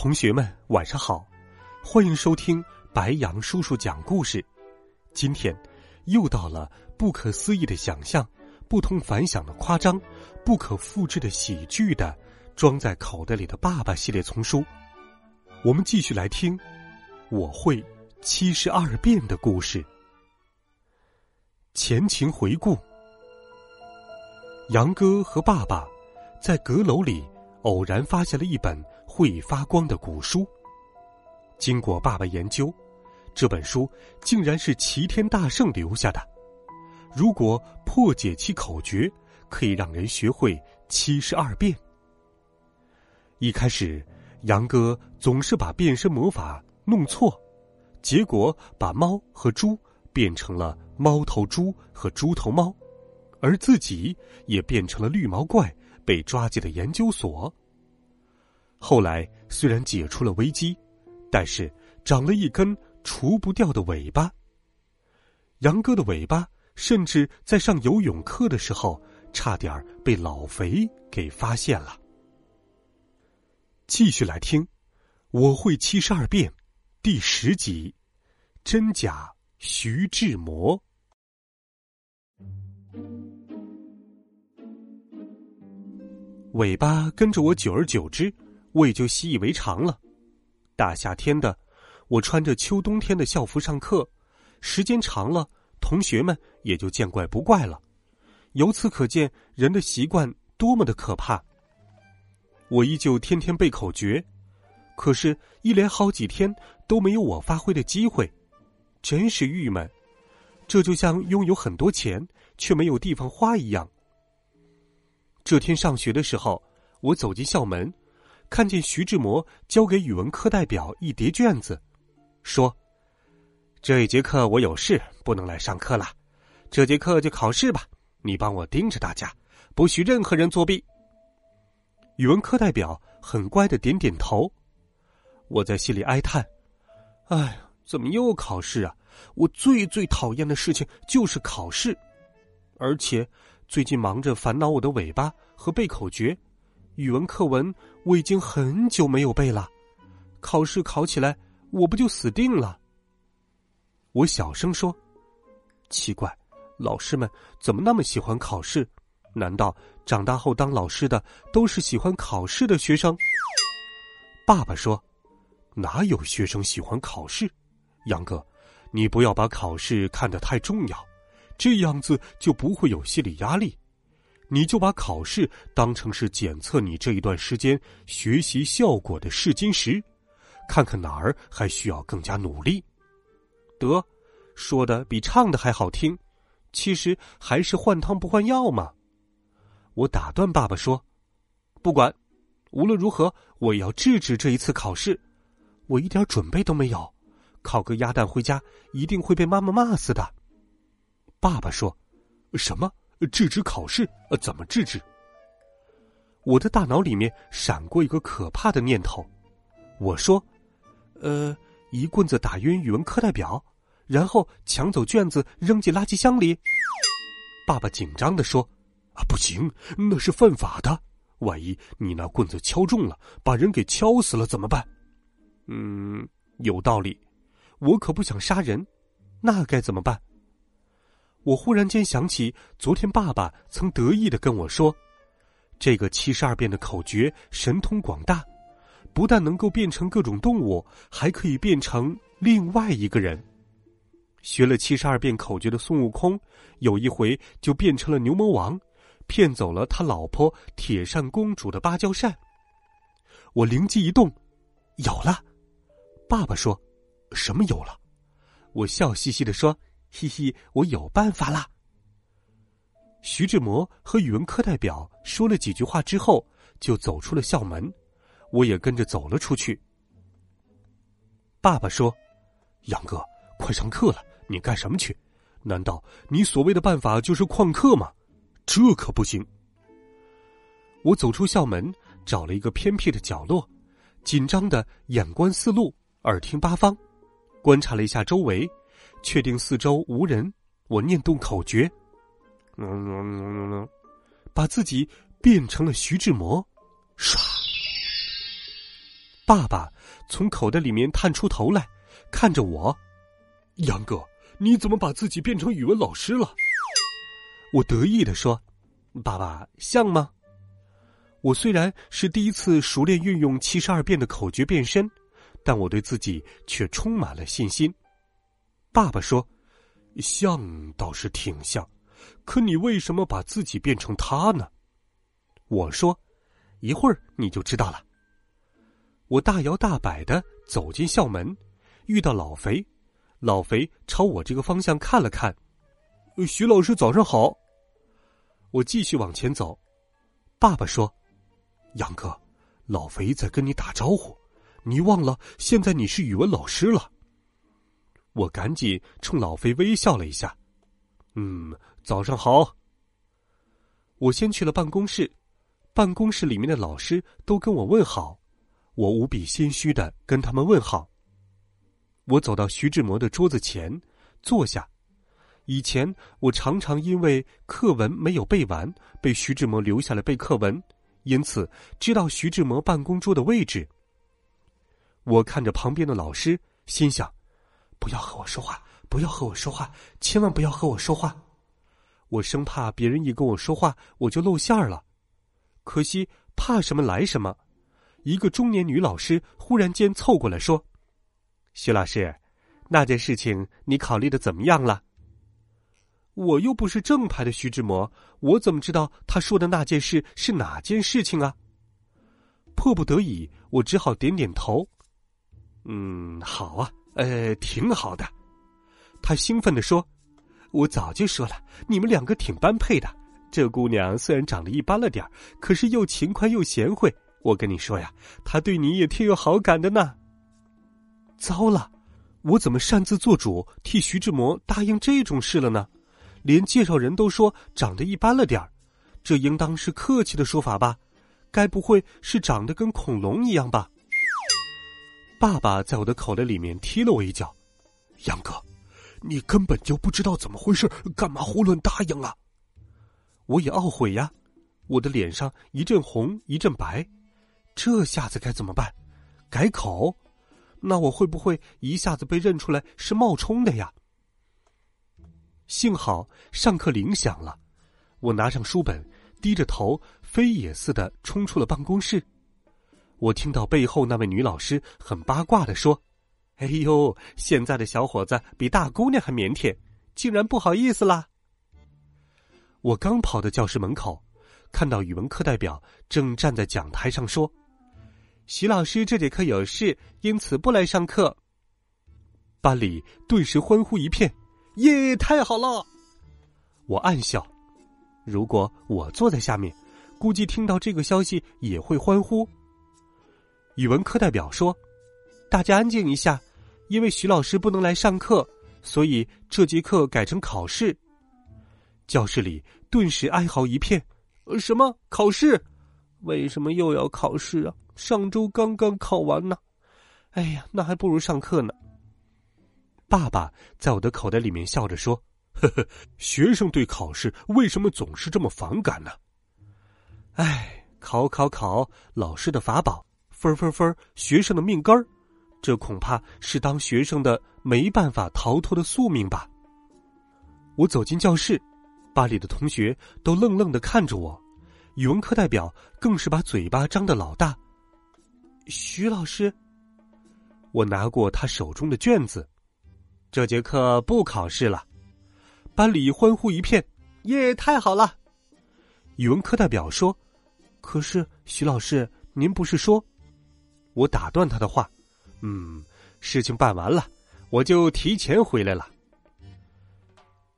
同学们，晚上好！欢迎收听白杨叔叔讲故事。今天又到了不可思议的想象、不同凡响的夸张、不可复制的喜剧的装在口袋里的爸爸系列丛书。我们继续来听《我会七十二变》的故事。前情回顾：杨哥和爸爸在阁楼里偶然发现了一本。会发光的古书。经过爸爸研究，这本书竟然是齐天大圣留下的。如果破解其口诀，可以让人学会七十二变。一开始，杨哥总是把变身魔法弄错，结果把猫和猪变成了猫头猪和猪头猫，而自己也变成了绿毛怪，被抓进了研究所。后来虽然解除了危机，但是长了一根除不掉的尾巴。杨哥的尾巴甚至在上游泳课的时候，差点被老肥给发现了。继续来听，《我会七十二变》第十集：真假徐志摩。尾巴跟着我，久而久之。我也就习以为常了。大夏天的，我穿着秋冬天的校服上课，时间长了，同学们也就见怪不怪了。由此可见，人的习惯多么的可怕。我依旧天天背口诀，可是，一连好几天都没有我发挥的机会，真是郁闷。这就像拥有很多钱却没有地方花一样。这天上学的时候，我走进校门。看见徐志摩交给语文课代表一叠卷子，说：“这一节课我有事不能来上课了，这节课就考试吧。你帮我盯着大家，不许任何人作弊。”语文课代表很乖的点点头。我在心里哀叹：“哎，怎么又考试啊？我最最讨厌的事情就是考试，而且最近忙着烦恼我的尾巴和背口诀。”语文课文我已经很久没有背了，考试考起来我不就死定了？我小声说：“奇怪，老师们怎么那么喜欢考试？难道长大后当老师的都是喜欢考试的学生？”爸爸说：“哪有学生喜欢考试？杨哥，你不要把考试看得太重要，这样子就不会有心理压力。”你就把考试当成是检测你这一段时间学习效果的试金石，看看哪儿还需要更加努力。得，说的比唱的还好听，其实还是换汤不换药嘛。我打断爸爸说：“不管，无论如何，我也要制止这一次考试。我一点准备都没有，考个鸭蛋回家一定会被妈妈骂死的。”爸爸说：“什么？”制止考试？呃，怎么制止？我的大脑里面闪过一个可怕的念头。我说：“呃，一棍子打晕语文课代表，然后抢走卷子扔进垃圾箱里。”爸爸紧张的说：“啊，不行，那是犯法的。万一你那棍子敲中了，把人给敲死了怎么办？”嗯，有道理。我可不想杀人，那该怎么办？我忽然间想起，昨天爸爸曾得意的跟我说：“这个七十二变的口诀神通广大，不但能够变成各种动物，还可以变成另外一个人。”学了七十二变口诀的孙悟空，有一回就变成了牛魔王，骗走了他老婆铁扇公主的芭蕉扇。我灵机一动，有了。爸爸说：“什么有了？”我笑嘻嘻的说。嘻嘻，我有办法啦！徐志摩和语文课代表说了几句话之后，就走出了校门。我也跟着走了出去。爸爸说：“杨哥，快上课了，你干什么去？难道你所谓的办法就是旷课吗？这可不行。”我走出校门，找了一个偏僻的角落，紧张的眼观四路，耳听八方，观察了一下周围，确定四周无人，我念动口诀，把自己变成了徐志摩，唰！爸爸从口袋里面探出头来，看着我，杨哥，你怎么把自己变成语文老师了？我得意的说：“爸爸像吗？”我虽然是第一次熟练运用七十二变的口诀变身，但我对自己却充满了信心。爸爸说：“像倒是挺像，可你为什么把自己变成他呢？”我说：“一会儿你就知道了。”我大摇大摆的走进校门，遇到老肥。老肥朝我这个方向看了看，“徐老师早上好。”我继续往前走。爸爸说。杨哥，老肥在跟你打招呼，你忘了现在你是语文老师了。我赶紧冲老飞微笑了一下，嗯，早上好。我先去了办公室，办公室里面的老师都跟我问好，我无比心虚的跟他们问好。我走到徐志摩的桌子前坐下，以前我常常因为课文没有背完，被徐志摩留下来背课文。因此，知道徐志摩办公桌的位置。我看着旁边的老师，心想：不要和我说话，不要和我说话，千万不要和我说话。我生怕别人一跟我说话，我就露馅儿了。可惜，怕什么来什么。一个中年女老师忽然间凑过来说：“徐老师，那件事情你考虑的怎么样了？”我又不是正牌的徐志摩，我怎么知道他说的那件事是哪件事情啊？迫不得已，我只好点点头。嗯，好啊，呃，挺好的。他兴奋地说：“我早就说了，你们两个挺般配的。这姑娘虽然长得一般了点儿，可是又勤快又贤惠。我跟你说呀，她对你也挺有好感的呢。”糟了，我怎么擅自做主替徐志摩答应这种事了呢？连介绍人都说长得一般了点儿，这应当是客气的说法吧？该不会是长得跟恐龙一样吧？爸爸在我的口袋里面踢了我一脚，杨哥，你根本就不知道怎么回事，干嘛胡乱答应啊？我也懊悔呀，我的脸上一阵红一阵白，这下子该怎么办？改口？那我会不会一下子被认出来是冒充的呀？幸好上课铃响了，我拿上书本，低着头飞也似的冲出了办公室。我听到背后那位女老师很八卦的说：“哎呦，现在的小伙子比大姑娘还腼腆，竟然不好意思啦！”我刚跑到教室门口，看到语文课代表正站在讲台上说：“徐老师这节课有事，因此不来上课。”班里顿时欢呼一片。耶，太好了！我暗笑，如果我坐在下面，估计听到这个消息也会欢呼。语文课代表说：“大家安静一下，因为徐老师不能来上课，所以这节课改成考试。”教室里顿时哀嚎一片。什么考试？为什么又要考试啊？上周刚刚考完呢。哎呀，那还不如上课呢。爸爸在我的口袋里面笑着说：“呵呵，学生对考试为什么总是这么反感呢？哎，考考考，老师的法宝；分分分，学生的命根儿。这恐怕是当学生的没办法逃脱的宿命吧。”我走进教室，班里的同学都愣愣的看着我，语文课代表更是把嘴巴张得老大。徐老师，我拿过他手中的卷子。这节课不考试了，班里欢呼一片，耶！太好了。语文课代表说：“可是徐老师，您不是说……”我打断他的话：“嗯，事情办完了，我就提前回来了。”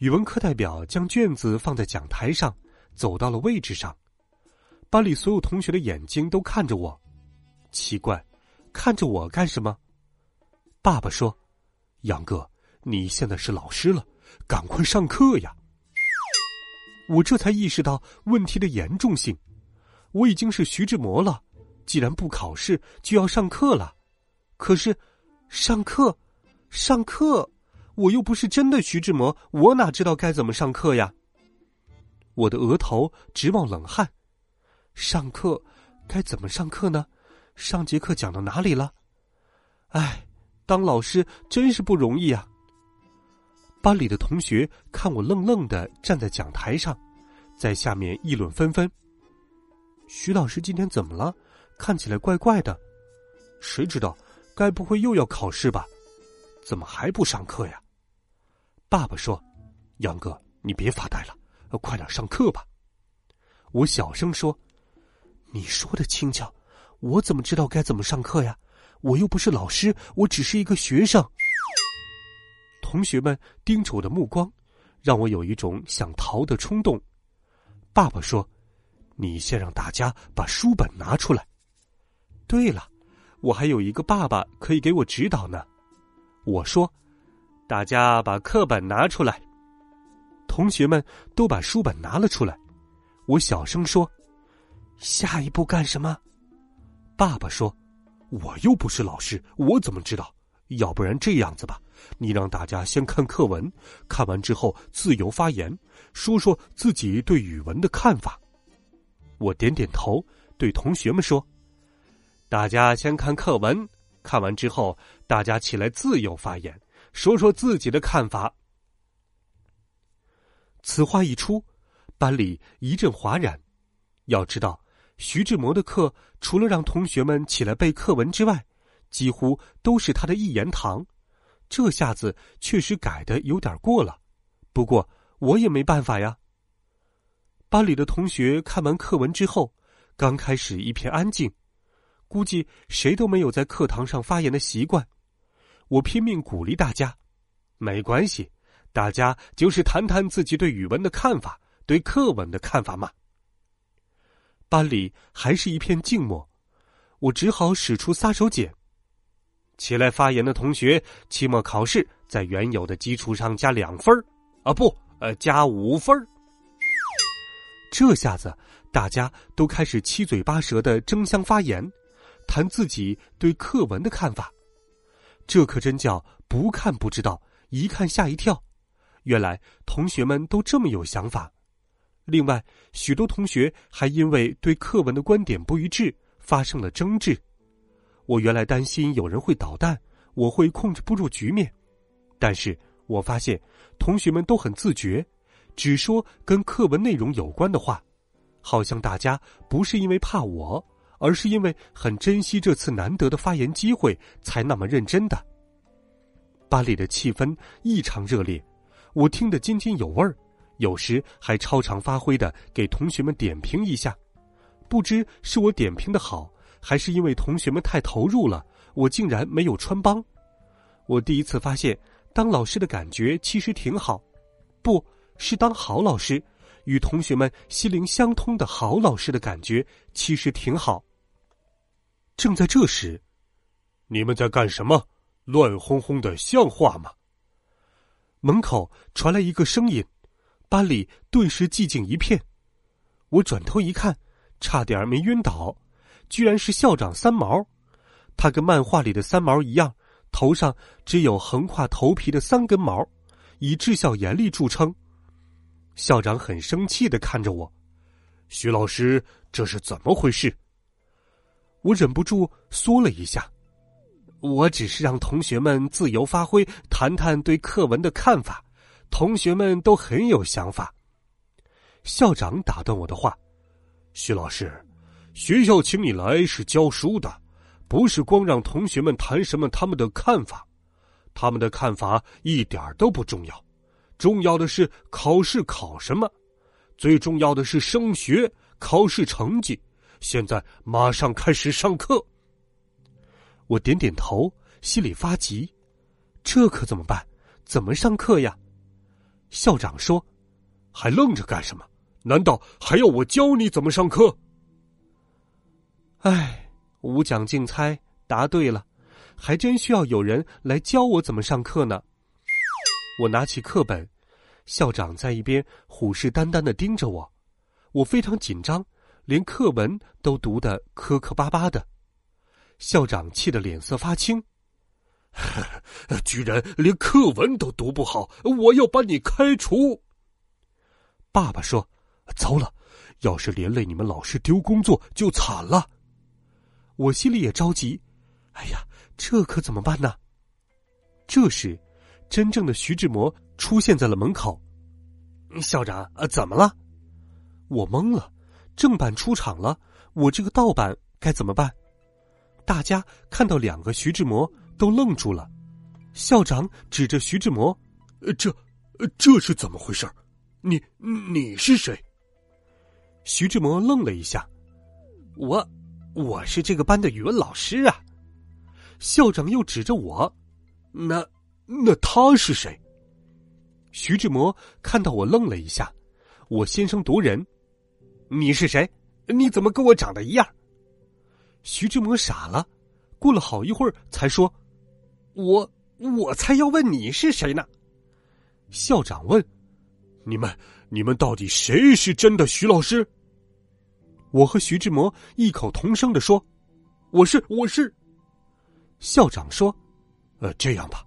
语文课代表将卷子放在讲台上，走到了位置上。班里所有同学的眼睛都看着我，奇怪，看着我干什么？爸爸说：“杨哥，你现在是老师了，赶快上课呀！”我这才意识到问题的严重性。我已经是徐志摩了，既然不考试，就要上课了。可是，上课，上课，我又不是真的徐志摩，我哪知道该怎么上课呀？我的额头直冒冷汗。上课，该怎么上课呢？上节课讲到哪里了？哎，当老师真是不容易啊！班里的同学看我愣愣的站在讲台上，在下面议论纷纷。徐老师今天怎么了？看起来怪怪的。谁知道？该不会又要考试吧？怎么还不上课呀？爸爸说：“杨哥，你别发呆了，快点上课吧。”我小声说：“你说的轻巧，我怎么知道该怎么上课呀？我又不是老师，我只是一个学生。”同学们盯着我的目光，让我有一种想逃的冲动。爸爸说：“你先让大家把书本拿出来。”对了。我还有一个爸爸可以给我指导呢。我说：“大家把课本拿出来。”同学们都把书本拿了出来。我小声说：“下一步干什么？”爸爸说：“我又不是老师，我怎么知道？要不然这样子吧，你让大家先看课文，看完之后自由发言，说说自己对语文的看法。”我点点头，对同学们说。大家先看课文，看完之后，大家起来自由发言，说说自己的看法。此话一出，班里一阵哗然。要知道，徐志摩的课除了让同学们起来背课文之外，几乎都是他的一言堂。这下子确实改的有点过了，不过我也没办法呀。班里的同学看完课文之后，刚开始一片安静。估计谁都没有在课堂上发言的习惯，我拼命鼓励大家，没关系，大家就是谈谈自己对语文的看法，对课文的看法嘛。班里还是一片静默，我只好使出杀手锏，起来发言的同学，期末考试在原有的基础上加两分儿。啊不，呃，加五分儿。这下子大家都开始七嘴八舌的争相发言。谈自己对课文的看法，这可真叫不看不知道，一看吓一跳。原来同学们都这么有想法。另外，许多同学还因为对课文的观点不一致发生了争执。我原来担心有人会捣蛋，我会控制不住局面。但是我发现同学们都很自觉，只说跟课文内容有关的话，好像大家不是因为怕我。而是因为很珍惜这次难得的发言机会，才那么认真的。班里的气氛异常热烈，我听得津津有味儿，有时还超常发挥的给同学们点评一下。不知是我点评的好，还是因为同学们太投入了，我竟然没有穿帮。我第一次发现，当老师的感觉其实挺好，不是当好老师。与同学们心灵相通的好老师的感觉，其实挺好。正在这时，你们在干什么？乱哄哄的，像话吗？门口传来一个声音，班里顿时寂静一片。我转头一看，差点没晕倒，居然是校长三毛。他跟漫画里的三毛一样，头上只有横跨头皮的三根毛，以治校严厉著称。校长很生气的看着我，徐老师，这是怎么回事？我忍不住缩了一下。我只是让同学们自由发挥，谈谈对课文的看法。同学们都很有想法。校长打断我的话：“徐老师，学校请你来是教书的，不是光让同学们谈什么他们的看法。他们的看法一点都不重要。”重要的是考试考什么，最重要的是升学考试成绩。现在马上开始上课。我点点头，心里发急，这可怎么办？怎么上课呀？校长说：“还愣着干什么？难道还要我教你怎么上课？”哎，五讲竞猜答对了，还真需要有人来教我怎么上课呢。我拿起课本，校长在一边虎视眈眈的盯着我，我非常紧张，连课文都读得磕磕巴巴的。校长气得脸色发青，居然连课文都读不好，我要把你开除。爸爸说：“糟了，要是连累你们老师丢工作，就惨了。”我心里也着急，哎呀，这可怎么办呢？这时，真正的徐志摩出现在了门口。校长，呃，怎么了？我懵了，正版出场了，我这个盗版该怎么办？大家看到两个徐志摩都愣住了。校长指着徐志摩：“这，这是怎么回事？你你是谁？”徐志摩愣了一下：“我。”我是这个班的语文老师啊，校长又指着我，那那他是谁？徐志摩看到我愣了一下，我先声夺人：“你是谁？你怎么跟我长得一样？”徐志摩傻了，过了好一会儿才说：“我我才要问你是谁呢。”校长问：“你们你们到底谁是真的徐老师？”我和徐志摩异口同声的说：“我是，我是。”校长说：“呃，这样吧，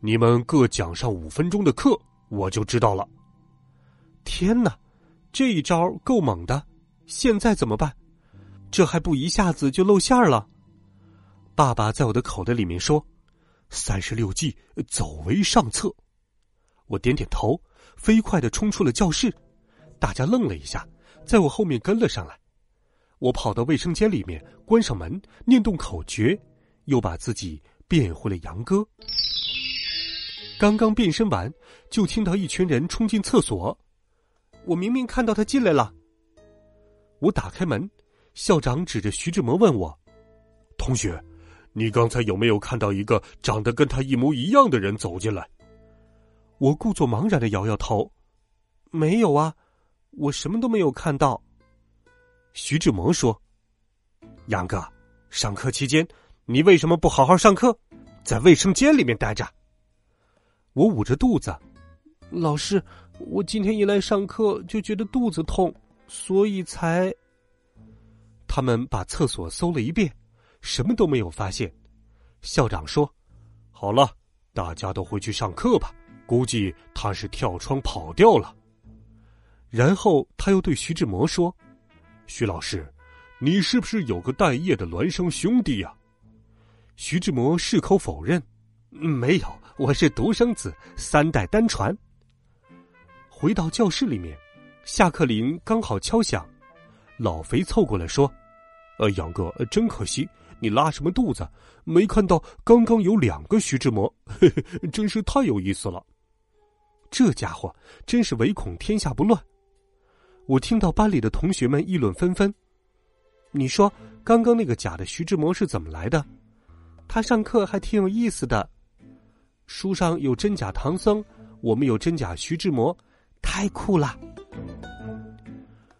你们各讲上五分钟的课，我就知道了。”天哪，这一招够猛的！现在怎么办？这还不一下子就露馅了？爸爸在我的口袋里面说：“三十六计，走为上策。”我点点头，飞快的冲出了教室。大家愣了一下，在我后面跟了上来。我跑到卫生间里面，关上门，念动口诀，又把自己变回了杨哥。刚刚变身完，就听到一群人冲进厕所。我明明看到他进来了。我打开门，校长指着徐志摩问我：“同学，你刚才有没有看到一个长得跟他一模一样的人走进来？”我故作茫然的摇摇头：“没有啊，我什么都没有看到。”徐志摩说：“杨哥，上课期间你为什么不好好上课，在卫生间里面待着？”我捂着肚子，老师，我今天一来上课就觉得肚子痛，所以才……他们把厕所搜了一遍，什么都没有发现。校长说：“好了，大家都回去上课吧。估计他是跳窗跑掉了。”然后他又对徐志摩说。徐老师，你是不是有个待业的孪生兄弟呀？徐志摩矢口否认：“没有，我是独生子，三代单传。”回到教室里面，下课铃刚好敲响，老肥凑过来说：“呃，杨哥，真可惜，你拉什么肚子？没看到刚刚有两个徐志摩，嘿嘿，真是太有意思了。这家伙真是唯恐天下不乱。”我听到班里的同学们议论纷纷。你说，刚刚那个假的徐志摩是怎么来的？他上课还挺有意思的。书上有真假唐僧，我们有真假徐志摩，太酷了！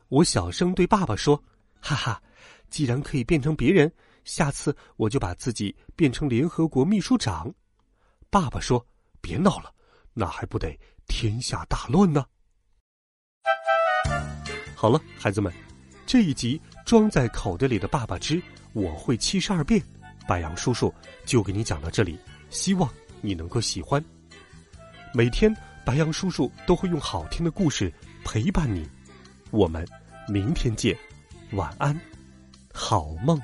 我小声对爸爸说：“哈哈，既然可以变成别人，下次我就把自己变成联合国秘书长。”爸爸说：“别闹了，那还不得天下大乱呢？”好了，孩子们，这一集装在口袋里的《爸爸之我会七十二变》，白杨叔叔就给你讲到这里，希望你能够喜欢。每天白羊叔叔都会用好听的故事陪伴你，我们明天见，晚安，好梦。